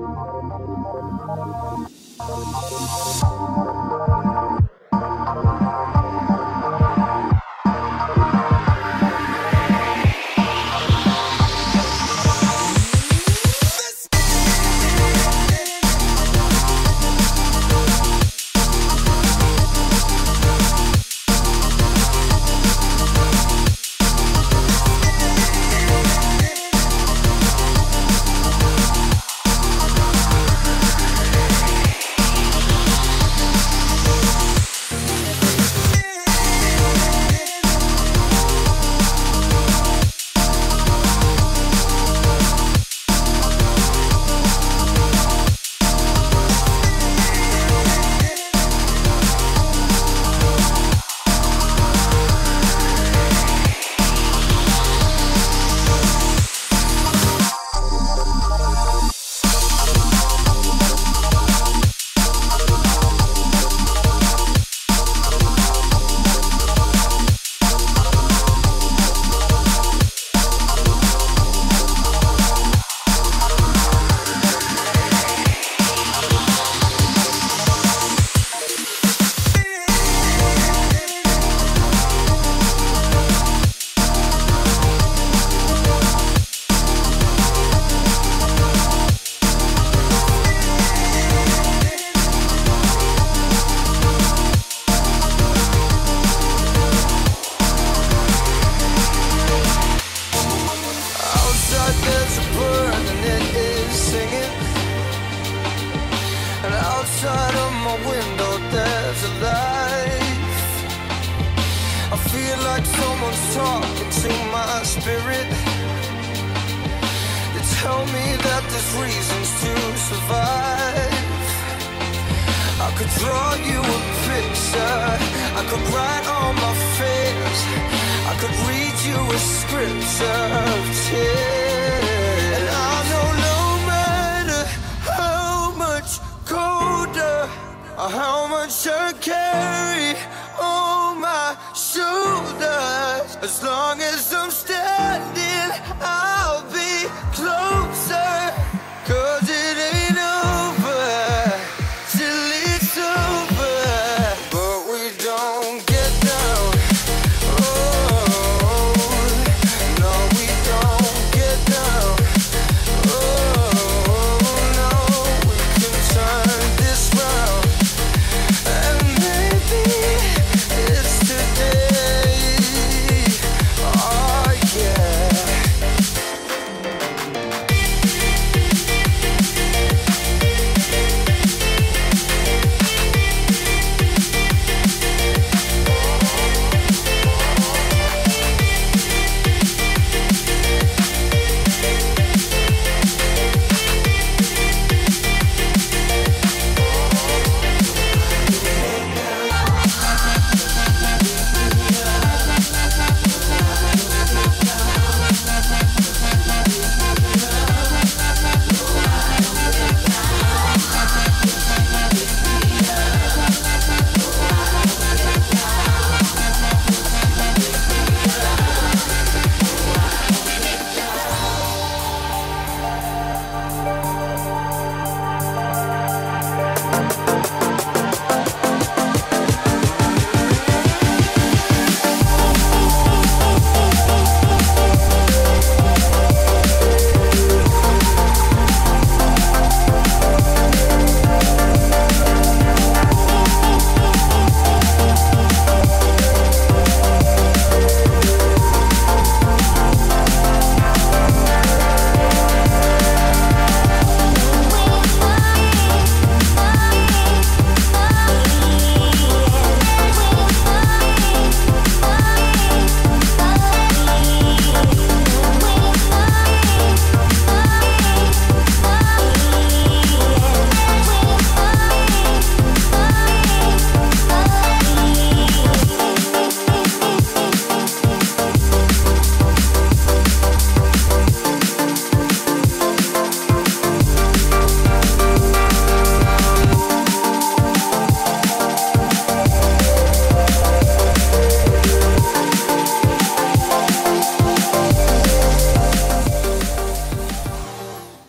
Thank you. Bird and it is singing. And outside of my window there's a life. I feel like someone's talking to my spirit. They tell me that there's reasons to survive. I could draw you a picture. I could write all my fears. I could read you a scripture of tears.